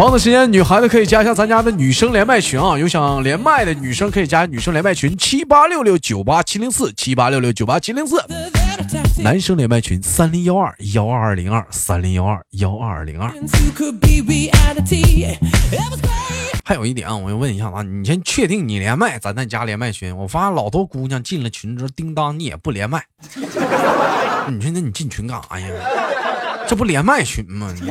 同样的时间，女孩子可以加一下咱家的女生连麦群啊，有想连麦的女生可以加女生连麦群七八六六九八七零四七八六六九八七零四，男生连麦群三零幺二幺二二零二三零幺二幺二二零二。还有一点啊，我要问一下啊，你先确定你连麦，咱再加连麦群。我发现老多姑娘进了群之后，叮当你也不连麦，你说那你进群干啥呀？这不连麦群吗？你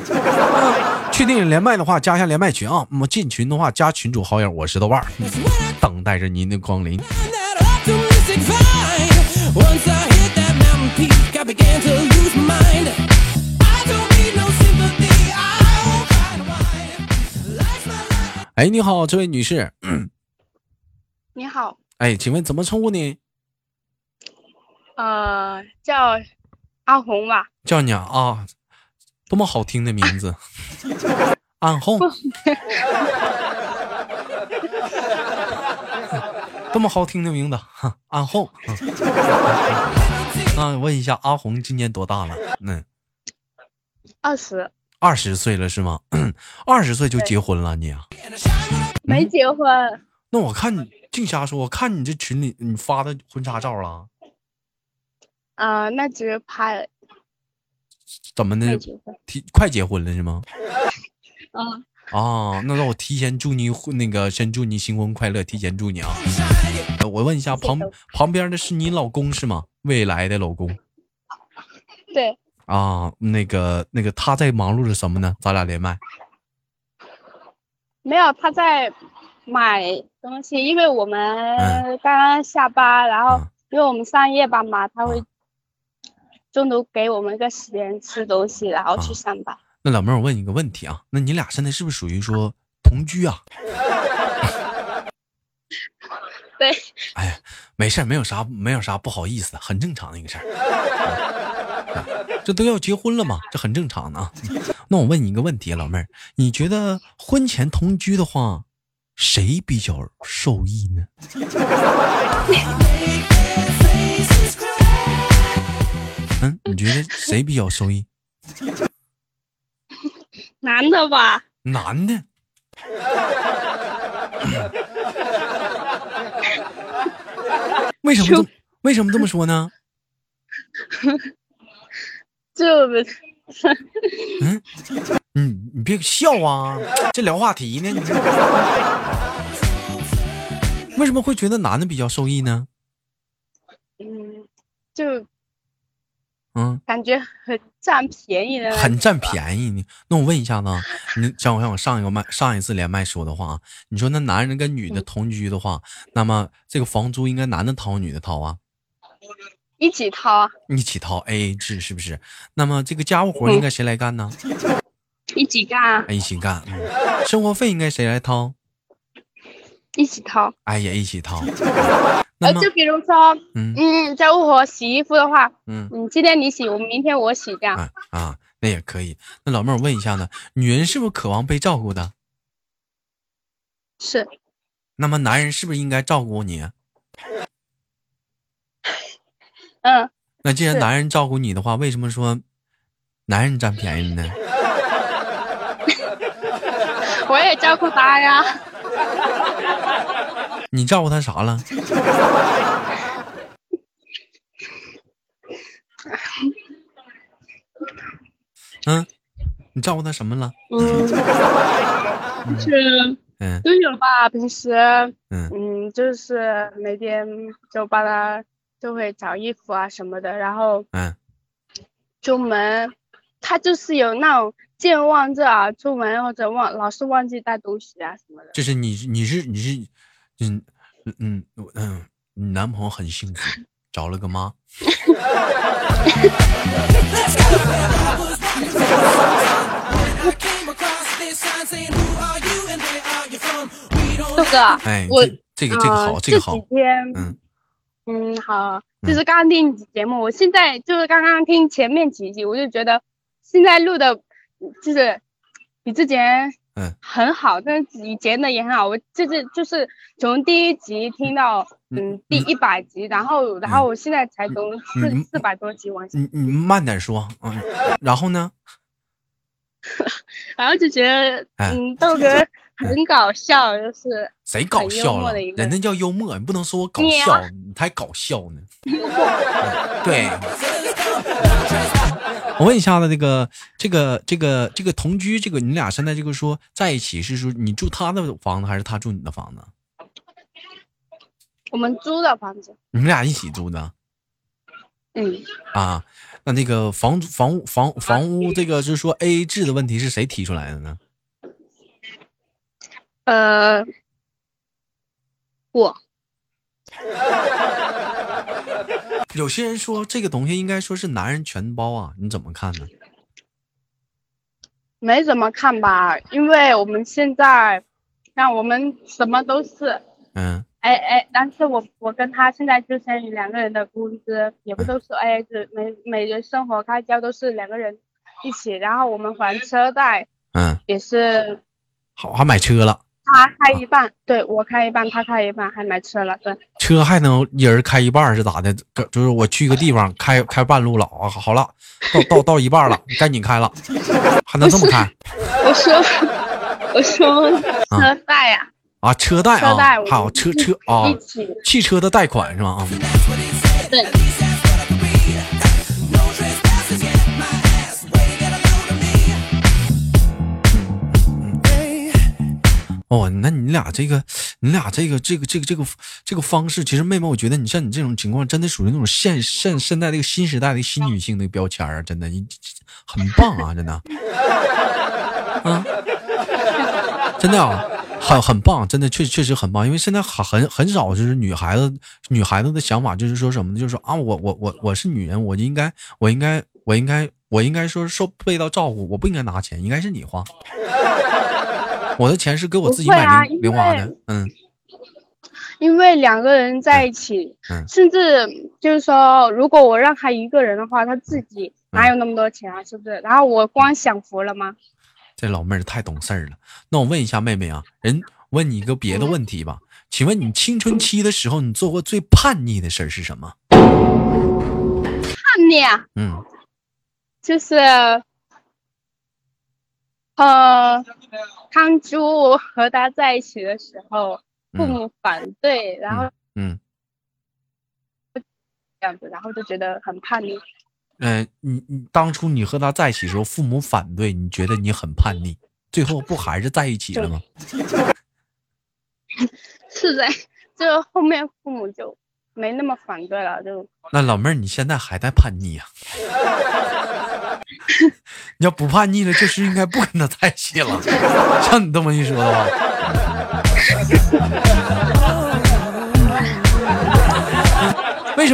确定连麦的话，加一下连麦群啊。那么进群的话，加群主好友，我是豆瓣等待着您的光临。found that optimistic vibe. I hit that mountain peak, I began to lose my mind. I don't need no sympathy. I won't cry and whine. Life's my life. 哎，你好，这位女士，你好，哎，请问怎么称呼你？呃，叫阿红吧？叫你啊啊，多 么好听的名字，暗红，多么好听的名字，哈安红。那，问一下，阿红今年多大了？嗯，二十，二十岁了是吗？二十岁就结婚了你啊？没结婚。那我看你净瞎说，我看你这群里你发的婚纱照了，啊、那只是拍了，怎么的。提快结婚了是吗？啊，啊，那让我提前祝你那个，先祝你新婚快乐，提前祝你啊！呃我问一下，旁旁边的是你老公是吗？未来的老公对，啊，那个那个他在忙碌着什么呢？咱俩连麦没有他在买东西，因为我们嗯刚刚下班，然后嗯因为我们上夜班嘛，他会啊中途给我们一个时间吃东西，然后去啊上班。那老妹儿，我问你个问题啊，那你俩现在是不是属于说同居啊？对，哎呀，没事儿，没有啥，没有啥不好意思的，很正常的一个事儿。嗯这都要结婚了嘛，这很正常的啊。那我问你一个问题，老妹儿，你觉得婚前同居的话，谁比较受益呢？嗯，你觉得谁比较受益？男的吧？男的。为什么为什么这么说呢？就嗯，你你别笑啊，这聊话题呢。你这为什么会觉得男的比较受益呢？嗯，就嗯，感觉很占便宜很占便宜你。那我问一下子啊，你像我像我上一个麦上一次连麦说的话啊，你说那男人跟女的同居的话，那么这个房租应该男的掏女的掏啊？一起掏啊，一起掏 A A 制是不是？那么这个家务活应该谁来干呢？一起干啊，哎一起干。嗯，生活费应该谁来掏？一起掏。哎呀一起掏。那呃，么就比如说，嗯嗯，家务活洗衣服的话，嗯嗯，今天你洗，我明天我洗，这样。啊啊，那也可以。那老妹儿，我问一下呢，女人是不是渴望被照顾的？是，那么男人是不是应该照顾你？嗯，那既然男人照顾你的话，为什么说男人占便宜呢？我也照顾他呀。你照顾他啥了？嗯，你照顾他什么了？嗯，就是嗯都有吧。平时，嗯嗯，就是每天就帮他就会找衣服啊什么的，然后嗯，出门，他就是有那种健忘症啊，出门或者忘老是忘记带东西啊什么的。就是你你是你是嗯嗯嗯嗯，你男朋友很幸福，找了个妈。豆哥，哎，我这这个这个好，呃这个好嗯嗯，好，就是刚刚听节目，我现在就是刚刚听前面几集，我就觉得现在录的，就是比之前嗯很好，但是以前的也很好。我就是就是从第一集听到嗯第一百集，然后然后我现在才从四嗯四百多集往下，你你慢点说，嗯，然后呢？然后就觉得哎嗯豆哥很搞笑，就是谁搞笑了？人家叫幽默，你不能说我搞笑，你才搞笑呢。嗯对。我问一下子，这个这个这个这个同居，这个你俩现在这个说在一起，是说你住他的房子还是他住你的房子？我们租的房子，你们俩一起租的嗯，啊？那那个房房屋房房屋这个就是说 A A 制的问题是谁提出来的呢？呃，我 有些人说这个东西应该说是男人全包啊，你怎么看呢？没怎么看吧，因为我们现在，让我们什么都是，嗯。哎哎，但是我我跟他现在就相当于两个人的工资也不都是 AA 制，每每人生活开销都是两个人一起，然后我们还车贷嗯，也是好，还买车了，他开一半，对我开一半，他开一半，还买车了，对，车还能一人开一半是咋的？就是我去个地方开开半路了啊，好了，到到到一半了，赶紧开了，还能这么开我说我说车贷呀、啊？车贷车贷啊，还有车车啊汽车的贷款是吗？啊，对，哦，那你俩这个，你俩这个这个这个这个这个方式，其实妹妹，我觉得你像你这种情况，真的属于那种现现现在这个新时代的新女性的标签啊，真的，你很棒啊，真的，啊，真的啊，很很棒，真的确确实很棒，因为现在很很很少就是女孩子女孩子的想法就是说什么呢？就是说啊，我我我我是女人，我应该我应该我应该我应该说受被到照顾，我不应该拿钱，应该是你花。我的钱是给我自己买零、啊零花的，嗯因为两个人在一起，嗯甚至就是说，如果我让他一个人的话，他自己嗯哪有那么多钱啊？是不是？然后我光享福了吗？这老妹儿太懂事儿了。那我问一下妹妹啊，人问你一个别的问题吧，请问你青春期的时候，你做过最叛逆的事儿是什么？叛逆啊，嗯就是，呃，当初我和他在一起的时候，父嗯母反对，然后嗯这样子，然后就觉得很叛逆。嗯、呃你你当初你和他在一起的时候，父母反对，你觉得你很叛逆，最后不还是在一起了吗？是在，就后面父母就没那么反对了，就。那老妹儿，你现在还在叛逆啊、你要不叛逆了，就是应该不跟他在一起了。像你这么一说的话，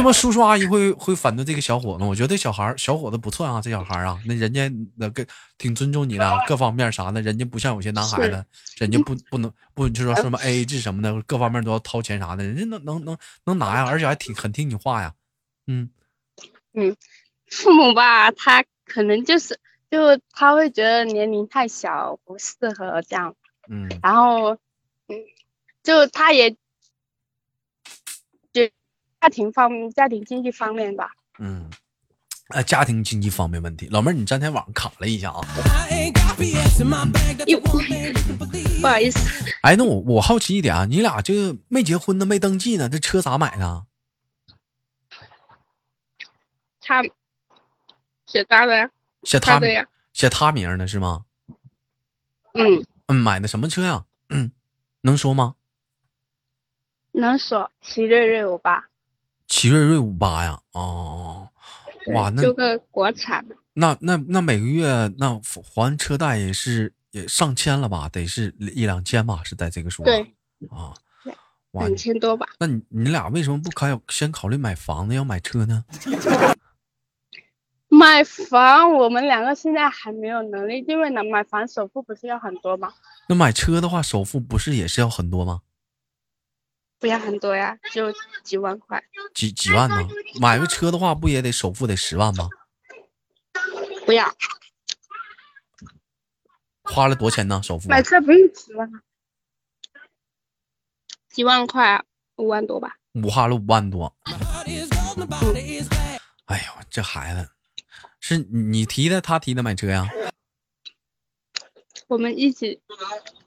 么叔叔阿姨会会反对这个小伙子？我觉得这小孩儿小伙子不错啊，这小孩儿啊，那人家那个挺尊重你的，各方面啥的，人家不像有些男孩子，人家不不能不就说什么 A A 制什么的，各方面都要掏钱啥的，人家能能能能拿呀，而且还挺很听你话呀，嗯嗯。父母吧，他可能就是就他会觉得年龄太小，不适合这样，嗯然后嗯，就他也就家庭方面、家庭经济方面吧，嗯，呃，家庭经济方面问题，老妹儿，你昨天晚上卡了一下啊。不好意思，哎，那我我好奇一点啊，你俩这个没结婚呢，没登记呢，这车咋买的啊？他写他的呀，写他他的呀，写他名儿呢是吗？嗯，嗯，买的什么车呀？嗯，能说吗？能说奇瑞瑞五八，奇瑞瑞五八呀。哦，哇，那就个国产的，那那那每个月那还车贷也是也上千了吧？得是一两千吧？是在这个数对，啊。哇，两千多吧。那你你俩为什么不开先考虑买房子，要买车呢？买房，我们两个现在还没有能力，因为呢，买房首付不是要很多吗？那买车的话，首付不是也是要很多吗？不要很多呀，就几万块。几几万呢？买个车的话，不也得首付得十万吗？不要花了多少钱呢？首付？买车不用十万啊，几万块，五万多吧。五花了五万多。哎呦，这孩子是你提的，他提的买车呀？我们一起，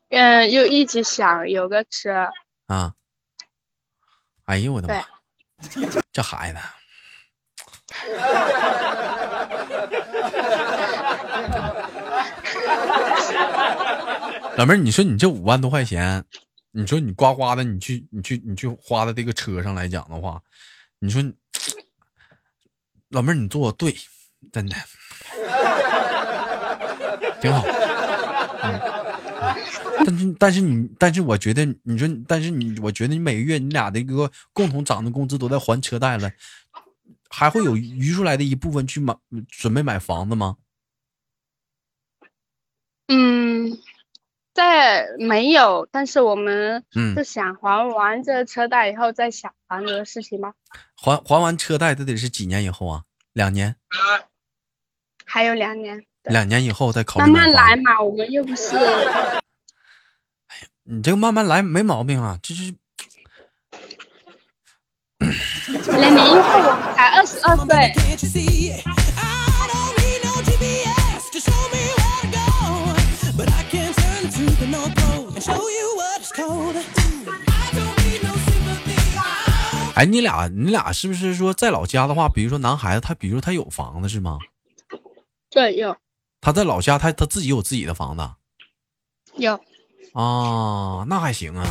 嗯、又一起想有个车，啊！哎呦我的妈！这孩子，老妹儿，你说你这五万多块钱，你说你呱呱的，你去你去你去花在这个车上来讲的话，你说你老妹儿你做的对，真的 挺好。但是但是你但是我觉得你说但是你我觉得你每个月你俩的一个共同涨的工资都在还车贷了，还会有余出来的一部分去买准备买房子吗？嗯，在没有，但是我们嗯是想还完这车贷以后再想房子的事情吗？还还完车贷，这得是几年以后啊？两年，还有两年，两年以后再考虑慢慢来嘛，我们又不是，你这个慢慢来没毛病啊，这是。才二十二岁。哎，你俩，你俩是不是说在老家的话，比如说男孩子，他比如说他有房子是吗？对，有。他在老家，他他自己有自己的房子。有。啊，那还行啊。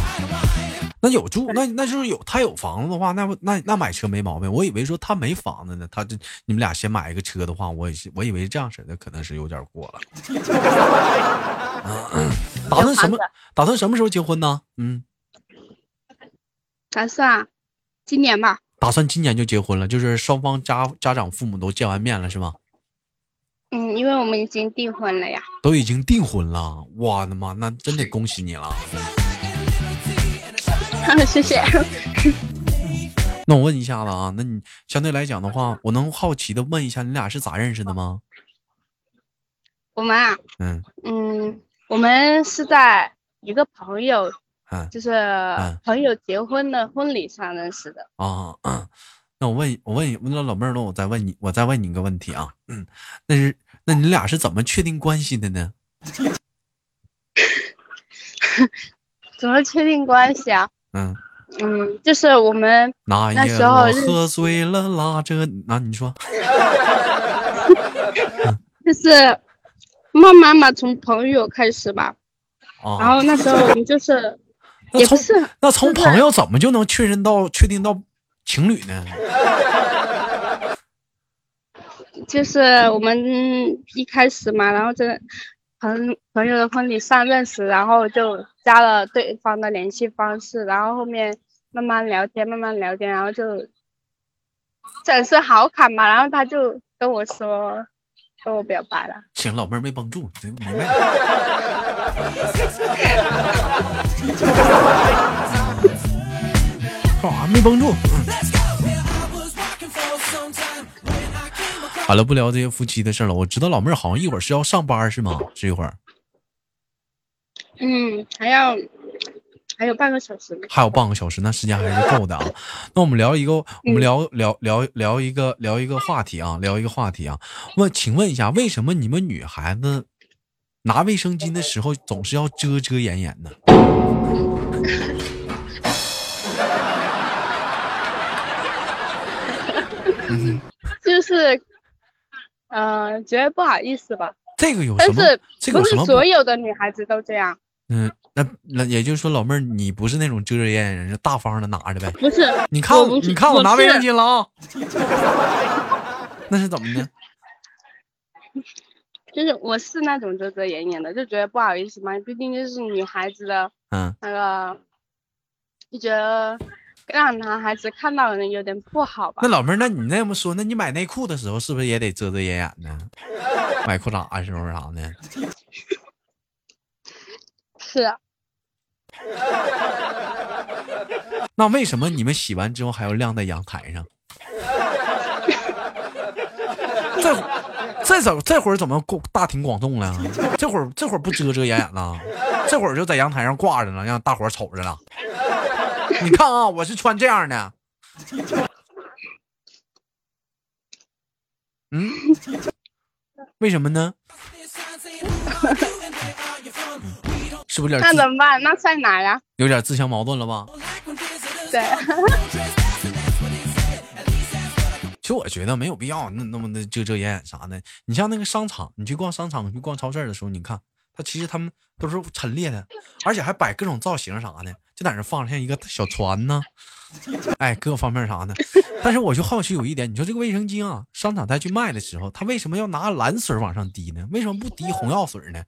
那有住，那那就是有他有房子的话，那不那那买车没毛病。我以为说他没房子呢，他这你们俩先买一个车的话，我我以为这样式的可能是有点过了。嗯打算什么打算什么时候结婚呢？嗯，打算今年吧，打算今年就结婚了，就是双方家家长父母都见完面了是吗？嗯，因为我们已经订婚了呀，都已经订婚了，我的妈，那真得恭喜你了。谢谢。那我问一下子啊，那你相对来讲的话，我能好奇的问一下，你俩是咋认识的吗？我们啊，嗯嗯，我们是在一个朋友，嗯就是嗯朋友结婚的婚礼上认识的。啊，嗯那我问我问问了老妹儿，那我再问你，我再问你一个问题啊，嗯，那是那你俩是怎么确定关系的呢？怎么确定关系啊？嗯，嗯，就是我们那时候喝醉了，拉着那、你说 就是慢慢嘛，从朋友开始吧。然啊？后那时候我们就是也不是那从朋友怎么就能确认到确定到情侣呢？就是我们一开始嘛，然后在朋朋友的婚礼上认识，然后就加了对方的联系方式，然后后面慢慢聊天，慢慢聊天，然后就展示好感嘛，然后他就跟我说跟我表白了。行，老妹儿没绷住，明白了。干啥没绷住？好了，不聊这些夫妻的事了。我知道老妹儿好像一会儿是要上班是吗？是一会儿嗯，还要还有半个小时。还有半个小时，那时间还是够的啊。那我们聊一个，我们聊聊聊聊一个聊一个话题啊，聊一个话题啊。问，请问一下，为什么你们女孩子拿卫生巾的时候总是要遮遮掩掩的？就是，呃，觉得不好意思吧。这个有什么但是？这个有什么不？是所有的女孩子都这样，嗯，那那也就是说，老妹儿，你不是那种遮遮掩掩人，是大方的拿着呗？不是？你看你看我拿卫生巾了啊？那是怎么的？就是我是那种遮遮掩掩的，就觉得不好意思嘛，毕竟就是女孩子的嗯，那个，就觉得让男孩子看到人有点不好吧那。老妹儿，那你那么说，那你买内裤的时候是不是也得遮遮掩掩的？买裤衩的时候啥的？是啊，那为什么你们洗完之后还要晾在阳台上？这这怎这会儿怎么过大庭广众了？这会儿这会儿不遮遮掩掩了？这会儿就在阳台上挂着呢，让大伙儿瞅着了。你看啊，我是穿这样的。嗯，为什么呢？是不是有那点那怎么办？那在哪呀？有点自相矛盾了吧？对，其实我觉得没有必要那那么的遮遮掩掩啥的。你像那个商场，你去逛商场、去逛超市的时候，你看他其实他们都是陈列的，而且还摆各种造型啥的，就在那放着像一个小船呢，哎，各方面啥的。但是我就好奇有一点，你说这个卫生巾啊，商场再去卖的时候，他为什么要拿蓝水往上滴呢？为什么不滴红药水呢？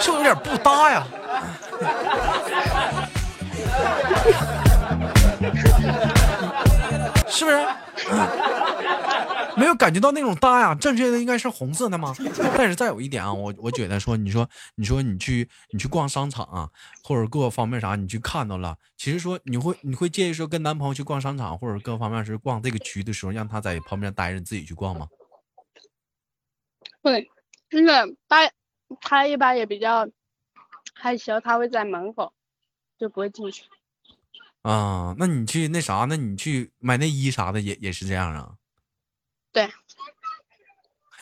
是不是有点不搭呀？是不是？没有感觉到那种搭呀？正确的应该是红色的吗？但是再有一点啊，我我觉得说，你说你说你去你去逛商场啊，或者各个方面啥，你去看到了，其实说你会你会介意说跟男朋友去逛商场或者各方面是逛这个区的时候，让他在旁边待着，你自己去逛吗？会，就是他他一般也比较害羞，他会在门口，就不会进去。啊，那你去那啥，那你去买内衣啥的也也是这样啊？对，哎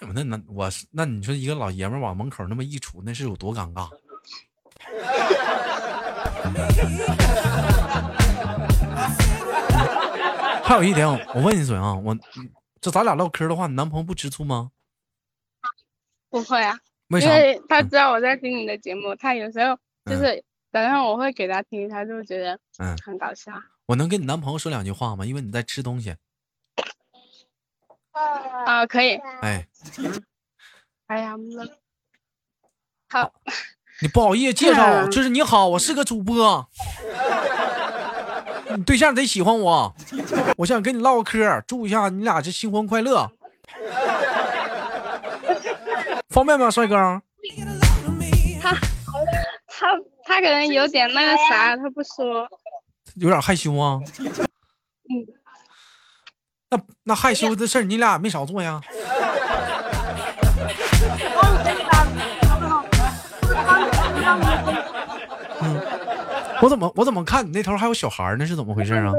呦，那那我是那你说一个老爷们儿往门口那么一杵，那是有多尴尬？还有一点，我问一嘴啊，我这咱俩唠嗑的话，你男朋友不吃醋吗？不会啊，为啥？因为他知道我在听你的节目，他有时候就是早上我会给他听，他就觉得嗯很搞笑。我能跟你男朋友说两句话吗？因为你在吃东西。啊，可以。哎，哎呀，那好，你不好意思介绍，嗯就是你好，我是个主播，你对象得喜欢我，我想跟你唠个嗑，祝一下你俩这新婚快乐，方便吗，帅哥？他他他可能有点那个啥，他不说。有点害羞啊。嗯，那那害羞的事儿，你俩没少做呀。嗯，我怎么我怎么看你那头还有小孩呢？是怎么回事啊？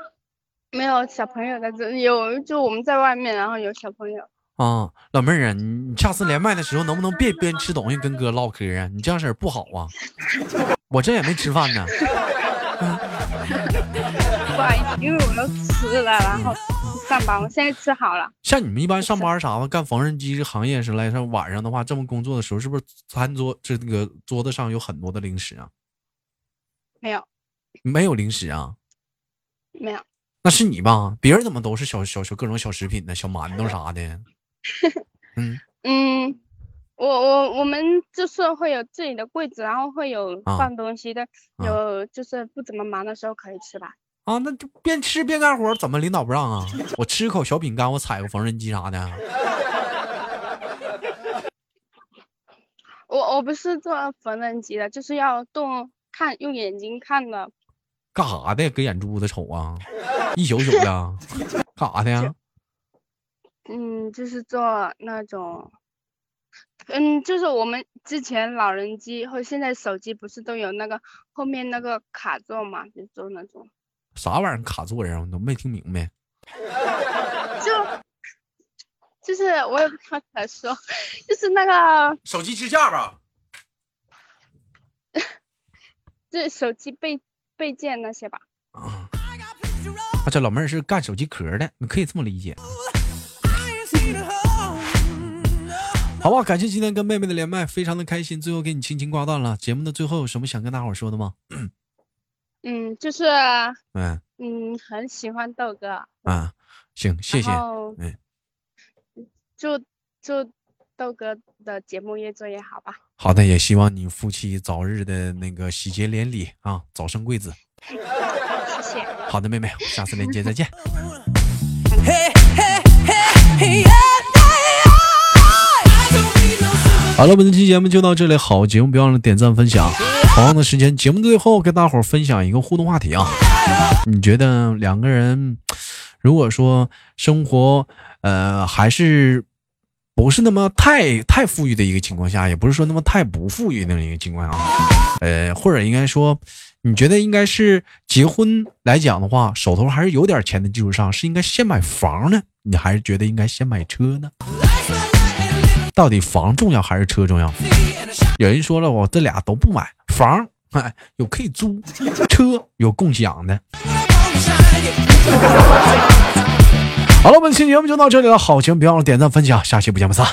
没有小朋友在这，有就我们在外面，然后有小朋友。啊，老妹儿啊，你你下次连麦的时候能不能别边吃东西跟哥唠嗑啊？你这样式儿不好啊。我这也没吃饭呢。因为我要吃了，然后上班，我现在吃好了。像你们一般上班啥的，干缝纫机这行业是来上晚上的话，这么工作的时候，是不是餐桌这个桌子上有很多的零食啊？没有，没有零食啊？没有，那是你吧？别人怎么都是小小小各种小食品呢？小馒头啥的。嗯嗯，我我我们就是会有自己的柜子，然后会有啊放东西的，啊有就是不怎么忙的时候可以吃吧。啊，那就边吃边干活，怎么领导不让啊？我吃口小饼干，我踩个缝纫机啥的。我我不是做缝纫机的，就是要动看用眼睛看的。干啥的？搁眼珠子瞅啊？一宿宿的，干啥的呀？嗯，就是做那种，嗯，就是我们之前老人机和现在手机不是都有那个后面那个卡座嘛，就做那种，啥玩意儿卡座呀？我都没听明白。就就是我也不知道咋说，就是那个手机支架吧？就是手机备备件那些吧。啊，啊这老妹儿是干手机壳的，你可以这么理解。好吧，感谢今天跟妹妹的连麦，非常的开心。最后给你轻轻挂断了。节目的最后有什么想跟大伙儿说的吗？嗯，就是嗯嗯很喜欢豆哥，啊，行，谢谢。嗯祝祝豆哥的节目越做越好吧。好的，也希望你夫妻早日的那个喜结连理啊，早生贵子。谢谢。好的，妹妹，下次连接再见。好了，本期节目就到这里，好节目别忘了点赞分享。同样的时间，节目最后跟大伙儿分享一个互动话题啊，你觉得两个人如果说生活呃还是不是那么太太富裕的一个情况下，也不是说那么太不富裕的一个情况下，呃，或者应该说，你觉得应该是结婚来讲的话，手头还是有点钱的基础上，是应该先买房呢，你还是觉得应该先买车呢？到底房重要还是车重要？有人说了，我这俩都不买，房哎有可以租，车有共享的。好了，本期节目就到这里了，好请别忘了点赞分享，下期不见不散。